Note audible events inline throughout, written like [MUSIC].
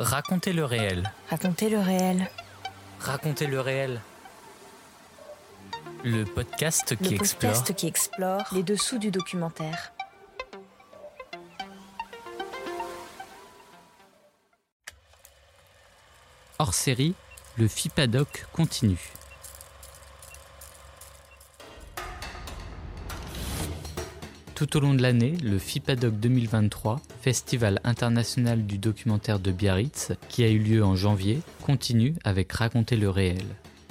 Racontez le réel. Racontez le réel. Racontez le réel. Le podcast qui Le explore podcast qui explore les dessous du documentaire. hors série, le FIPADOC continue. Tout au long de l'année, le FIPADOC 2023, Festival international du documentaire de Biarritz, qui a eu lieu en janvier, continue avec Raconter le réel.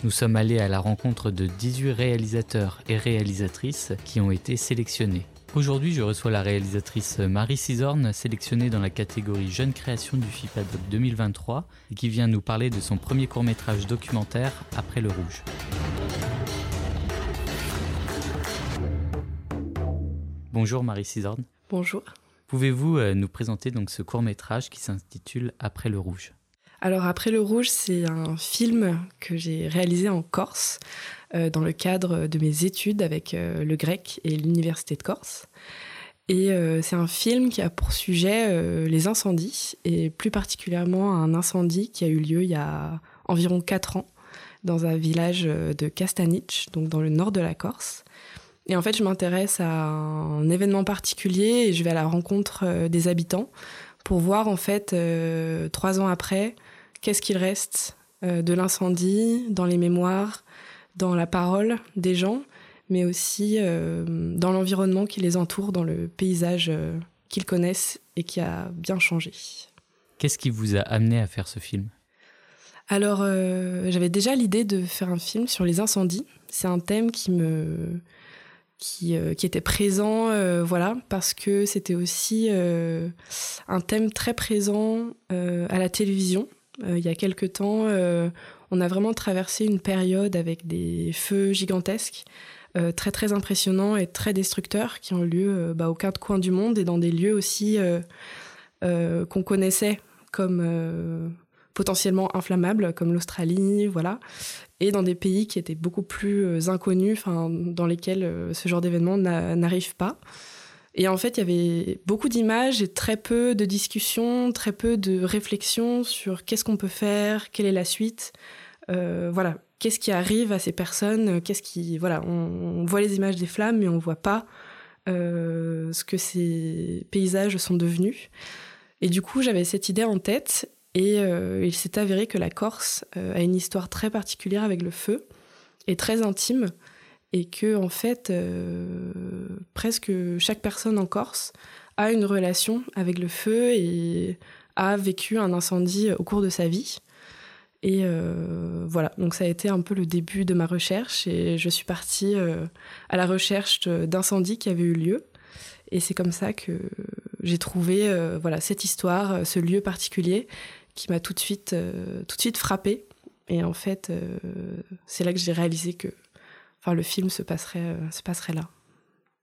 Nous sommes allés à la rencontre de 18 réalisateurs et réalisatrices qui ont été sélectionnés. Aujourd'hui, je reçois la réalisatrice Marie Cisorne, sélectionnée dans la catégorie Jeune création du FIPADOC 2023, et qui vient nous parler de son premier court-métrage documentaire Après le rouge. Bonjour Marie Cisorne. Bonjour. Pouvez-vous euh, nous présenter donc ce court-métrage qui s'intitule Après le rouge? Alors Après le rouge, c'est un film que j'ai réalisé en Corse euh, dans le cadre de mes études avec euh, le grec et l'université de Corse. Et euh, c'est un film qui a pour sujet les incendies et plus particulièrement un incendie qui a eu lieu il y a environ 4 ans dans un village de Castanic, donc dans le nord de la Corse. Et en fait, je m'intéresse à un événement particulier et je vais à la rencontre euh, des habitants pour voir en fait euh, trois ans après qu'est-ce qu'il reste euh, de l'incendie dans les mémoires, dans la parole des gens, mais aussi euh, dans l'environnement qui les entoure, dans le paysage qu'ils connaissent et qui a bien changé. Qu'est-ce qui vous a amené à faire ce film? Alors, j'avais déjà l'idée de faire un film sur les incendies. C'est un thème qui me qui, euh, qui était présent, euh, voilà, parce que c'était aussi euh, un thème très présent à la télévision. Il y a quelque temps, on a vraiment traversé une période avec des feux gigantesques, très très impressionnants et très destructeurs, qui ont lieu bah, aux quatre coins du monde et dans des lieux aussi qu'on connaissait comme potentiellement inflammables, comme l'Australie, voilà, et dans des pays qui étaient beaucoup plus euh, inconnus, dans lesquels euh, ce genre d'événement n'a- n'arrive pas. Et en fait, il y avait beaucoup d'images et très peu de discussions, très peu de réflexions sur qu'est-ce qu'on peut faire, quelle est la suite. Euh, voilà, qu'est-ce qui arrive à ces personnes, qu'est-ce qui, voilà, on, voit les images des flammes, mais on voit pas ce que ces paysages sont devenus. Et du coup, j'avais cette idée en tête, et euh, il s'est avéré que la Corse euh, a une histoire très particulière avec le feu et très intime, et que en fait, euh, presque chaque personne en Corse a une relation avec le feu et a vécu un incendie au cours de sa vie. Et voilà, donc ça a été un peu le début de ma recherche et je suis partie à la recherche d'incendies qui avaient eu lieu. Et c'est comme ça que j'ai trouvé voilà cette histoire, ce lieu particulier qui m'a tout de suite euh, tout de suite frappée. Et en fait, euh, c'est là que j'ai réalisé que enfin le film se passerait euh, se passerait là.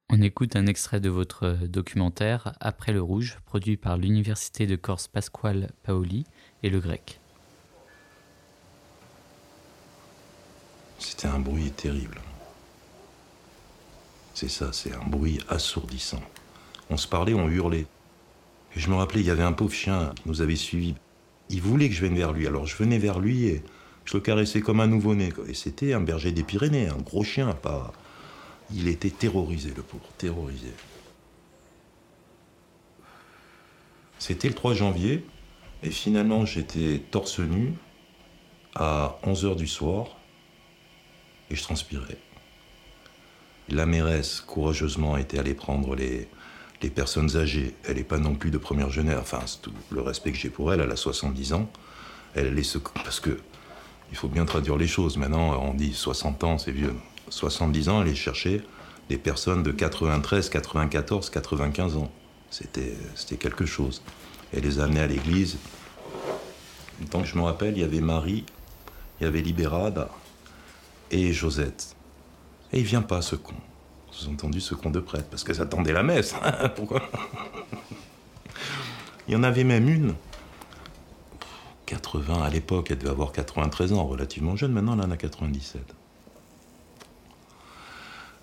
On écoute un extrait de votre documentaire Après le rouge, produit par l'Université de Corse Pasquale Paoli et le grec. C'était un bruit terrible. C'est ça, c'est un bruit assourdissant. On se parlait, on hurlait. Et je me rappelais, il y avait un pauvre chien qui nous avait suivis. Il voulait que je vienne vers lui, alors je venais vers lui et je le caressais comme un nouveau-né. Et c'était un berger des Pyrénées, un gros chien, pas. Il était terrorisé, le pauvre, terrorisé. C'était le 3 janvier, et finalement j'étais torse nu à 11h du soir, et je transpirais. La mairesse, courageusement, était allée prendre les, les personnes âgées. Elle n'est pas non plus de première jeunesse, enfin, tout le respect que j'ai pour elle, elle a 70 ans. Elle allait se... Parce que, il faut bien traduire les choses. Maintenant, on dit 60 ans, c'est vieux. 70 ans, elle allait chercher des personnes de 93, 94, 95 ans. C'était quelque chose. Elle les a amenés à l'église. Tant que je me rappelle, il y avait Marie, il y avait Libérade et Josette. Et il vient pas, ce con. Vous avez entendu ce con de prêtre, parce qu'elle attendait la messe. [LAUGHS] Pourquoi Il y en avait même une. 80 à l'époque, elle devait avoir 93 ans, relativement jeune. Maintenant, elle en a 97.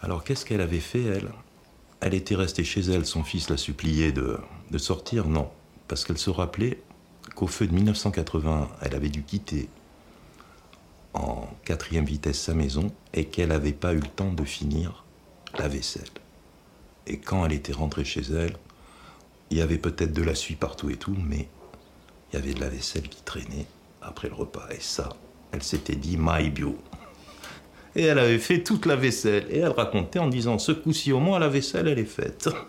Alors, qu'est-ce qu'elle avait fait, elle? Elle était restée chez elle. Son fils l'a supplié de, de sortir? Non, parce qu'elle se rappelait qu'au feu de 1980, elle avait dû quitter en quatrième vitesse sa maison et qu'elle n'avait pas eu le temps de finir la vaisselle. Et quand elle était rentrée chez elle, il y avait peut-être de la suie partout et tout, mais il y avait de la vaisselle qui traînait après le repas. Et ça, elle s'était dit my bio. Et elle avait fait toute la vaisselle. Et elle racontait en disant ce coup-ci au moins la vaisselle elle est faite. [LAUGHS]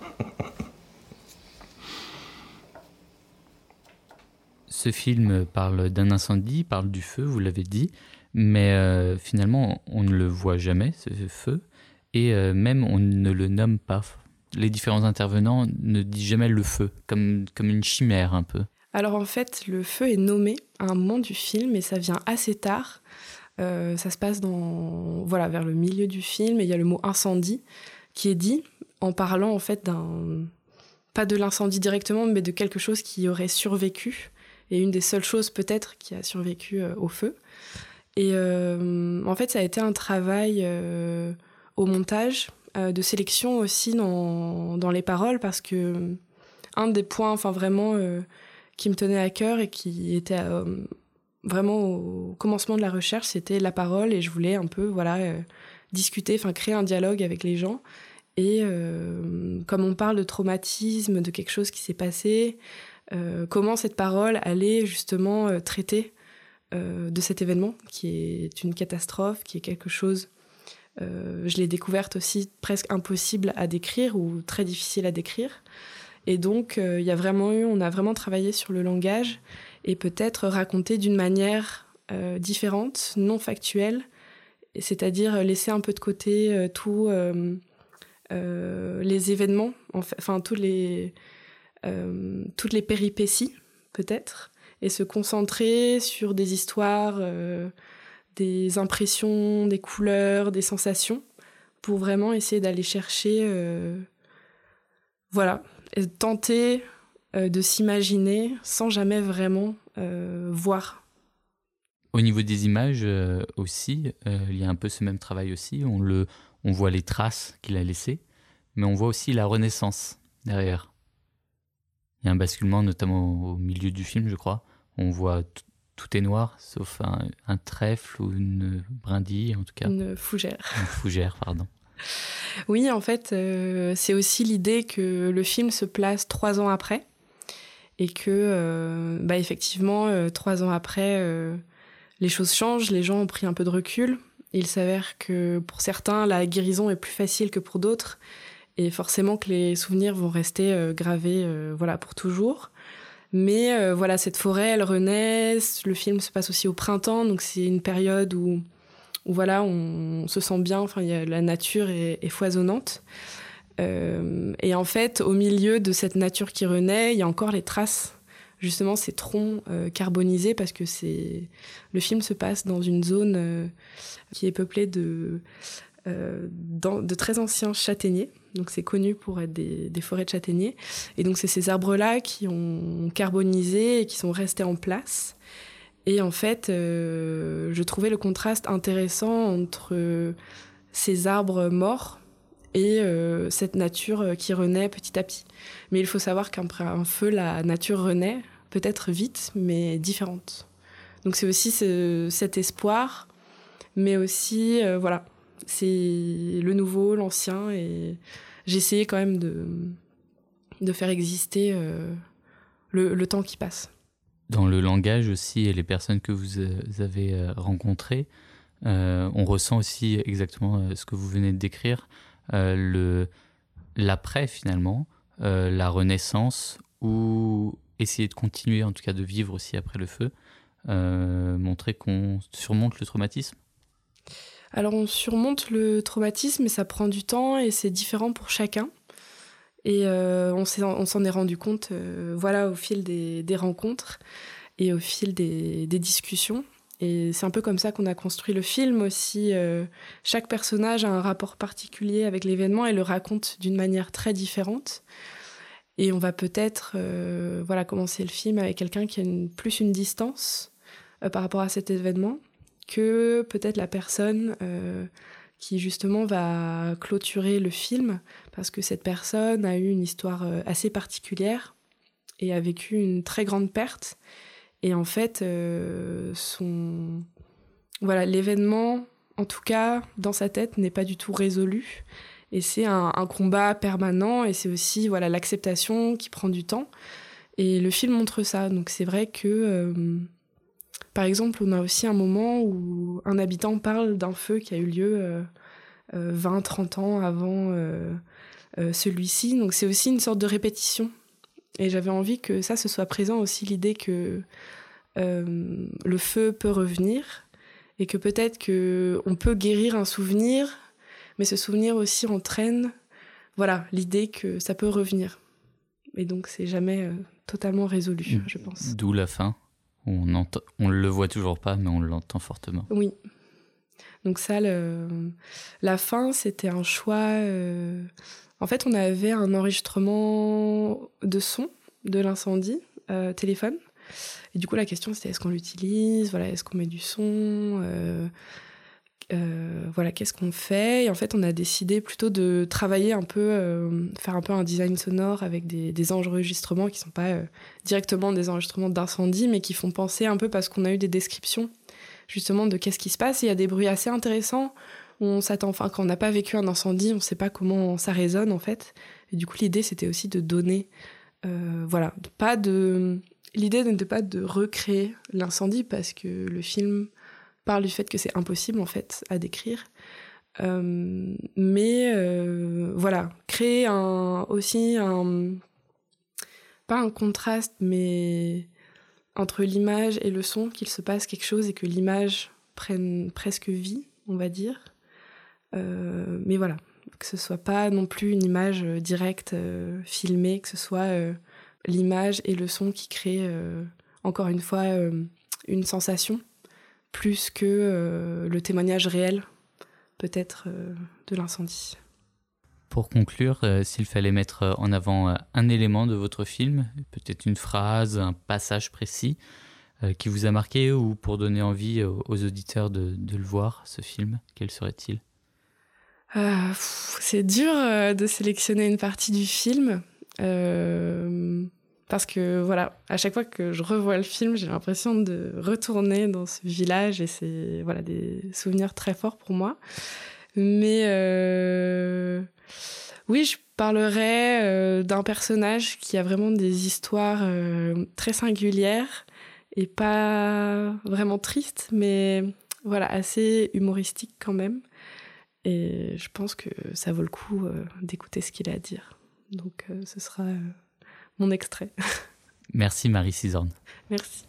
Ce film parle d'un incendie, parle du feu, vous l'avez dit, mais euh, finalement on ne le voit jamais, ce feu, et euh, même on ne le nomme pas. Les différents intervenants ne disent jamais le feu, comme, comme une chimère un peu. Alors en fait, le feu est nommé à un moment du film et ça vient assez tard. Euh, ça se passe dans, voilà, vers le milieu du film et il y a le mot incendie qui est dit en parlant en fait d'un, pas de l'incendie directement, mais de quelque chose qui aurait survécu et une des seules choses peut-être qui a survécu euh, au feu. Et en fait, ça a été un travail au montage, de sélection aussi dans, dans, les paroles parce que un des points, enfin vraiment qui me tenait à cœur et qui était euh, vraiment au commencement de la recherche, c'était la parole et je voulais un peu voilà euh, discuter, enfin créer un dialogue avec les gens. Et euh, comme on parle de traumatisme, de quelque chose qui s'est passé, comment cette parole allait justement traiter de cet événement qui est une catastrophe, qui est quelque chose, je l'ai découverte aussi presque impossible à décrire ou très difficile à décrire. Et donc, euh, il y a vraiment eu, on a vraiment travaillé sur le langage et peut-être raconter d'une manière euh, différente, non factuelle, c'est-à-dire laisser un peu de côté euh, tous les événements, enfin tous les, toutes les péripéties peut-être, et se concentrer sur des histoires, des impressions, des couleurs, des sensations, pour vraiment essayer d'aller chercher, voilà, tenter euh, de s'imaginer sans jamais vraiment euh, voir. Au niveau des images euh, aussi, il y a un peu ce même travail aussi. On, le, on voit les traces qu'il a laissées, mais on voit aussi la renaissance derrière. Il y a un basculement, notamment au milieu du film, je crois. On voit tout est noir, sauf un, un, trèfle ou une brindille, en tout cas. Une fougère. Une fougère, pardon. [LAUGHS] Oui, en fait, euh, c'est aussi l'idée que le film se place trois ans après et que, euh, bah, effectivement, euh, trois ans après, les choses changent, les gens ont pris un peu de recul. Il s'avère que pour certains, la guérison est plus facile que pour d'autres et forcément que les souvenirs vont rester gravés, voilà, pour toujours. Mais voilà, cette forêt, elle renaît. Le film se passe aussi au printemps, donc c'est une période où on, se sent bien, enfin, la nature est, foisonnante. Euh, et en fait, au milieu de cette nature qui renaît, il y a encore les traces, justement, ces troncs euh, carbonisés, parce que c'est le film se passe dans une zone euh, qui est peuplée de très anciens châtaigniers. Donc c'est connu pour être des, forêts de châtaigniers. Et donc c'est ces arbres-là qui ont carbonisé et qui sont restés en place. Et en fait, euh, je trouvais le contraste intéressant entre ces arbres morts et euh, cette nature qui renaît petit à petit. Mais il faut savoir qu'après un feu, la nature renaît, peut-être vite, mais différente. Donc c'est aussi cet espoir, mais aussi, euh, voilà, c'est le nouveau, l'ancien, et j'ai essayé quand même de, de faire exister le temps qui passe dans le langage aussi et les personnes que vous euh, avez euh, rencontrées, euh, on ressent aussi exactement ce que vous venez de décrire, le l'après finalement, la renaissance ou essayer de continuer en tout cas de vivre aussi après le feu, montrer qu'on surmonte le traumatisme. Alors on surmonte le traumatisme et ça prend du temps et c'est différent pour chacun. Et euh, on s'en est rendu compte euh, voilà, au fil des, rencontres et au fil des, discussions. Et c'est un peu comme ça qu'on a construit le film aussi. Euh, chaque personnage a un rapport particulier avec l'événement et le raconte d'une manière très différente. Et on va peut-être voilà, commencer le film avec quelqu'un qui a plus une distance par rapport à cet événement que peut-être la personne qui justement va clôturer le film parce que cette personne a eu une histoire euh, assez particulière et a vécu une très grande perte. Et en fait, son voilà, l'événement, en tout cas, dans sa tête, n'est pas du tout résolu. Et c'est un, combat permanent et c'est aussi voilà l'acceptation qui prend du temps. Et le film montre ça. Donc c'est vrai que, euh, par exemple, on a aussi un moment où un habitant parle d'un feu qui a eu lieu 20-30 euh, euh, ans avant celui-ci. Donc c'est aussi une sorte de répétition. Et j'avais envie que ça, ce soit présent aussi l'idée que le feu peut revenir et que peut-être que on peut guérir un souvenir, mais ce souvenir aussi entraîne, voilà, l'idée que ça peut revenir. Et donc c'est jamais euh, totalement résolu, je pense. D'où la fin. On ne on le voit toujours pas, mais on l'entend fortement. Oui. Donc ça, le, la fin, c'était un choix. Euh, en fait, on avait un enregistrement de son de l'incendie, euh, téléphone. Et du coup, la question, c'était est-ce qu'on l'utilise? Voilà, est-ce qu'on met du son? Euh, euh, Voilà, qu'est-ce qu'on fait? Et en fait, on a décidé plutôt de travailler un peu, euh, faire un peu un design sonore avec des, des enregistrements qui sont pas directement des enregistrements d'incendie, mais qui font penser un peu parce qu'on a eu des descriptions justement de qu'est-ce qui se passe. il y a des bruits assez intéressants. On s'attend, enfin, quand on n'a pas vécu un incendie, on ne sait pas comment ça résonne en fait. Et du coup, l'idée, c'était aussi de donner, voilà, pas de L'idée n'était pas de recréer l'incendie parce que le film parle du fait que c'est impossible en fait à décrire. Euh, mais euh, voilà, créer un, aussi un pas un contraste, mais entre l'image et le son, qu'il se passe quelque chose et que l'image prenne presque vie, on va dire. Euh, mais voilà, que ce soit pas non plus une image directe, filmée, que ce soit l'image et le son qui créent, encore une fois, une sensation, plus que euh, le témoignage réel, peut-être, de l'incendie. Pour conclure, s'il fallait mettre en avant un élément de votre film, peut-être une phrase, un passage précis, qui vous a marqué ou pour donner envie aux, auditeurs de, le voir, ce film, quel serait-il? C'est dur de sélectionner une partie du film. Euh, parce que voilà, à chaque fois que je revois le film, j'ai l'impression de retourner dans ce village et c'est voilà des souvenirs très forts pour moi. Mais euh, oui, je parlerai euh, d'un personnage qui a vraiment des histoires très singulières et pas vraiment tristes, mais voilà assez humoristiques quand même. Et je pense que ça vaut le coup d'écouter ce qu'il a à dire. Donc euh, ce sera euh, mon extrait. Merci Marie Cisorne. Merci.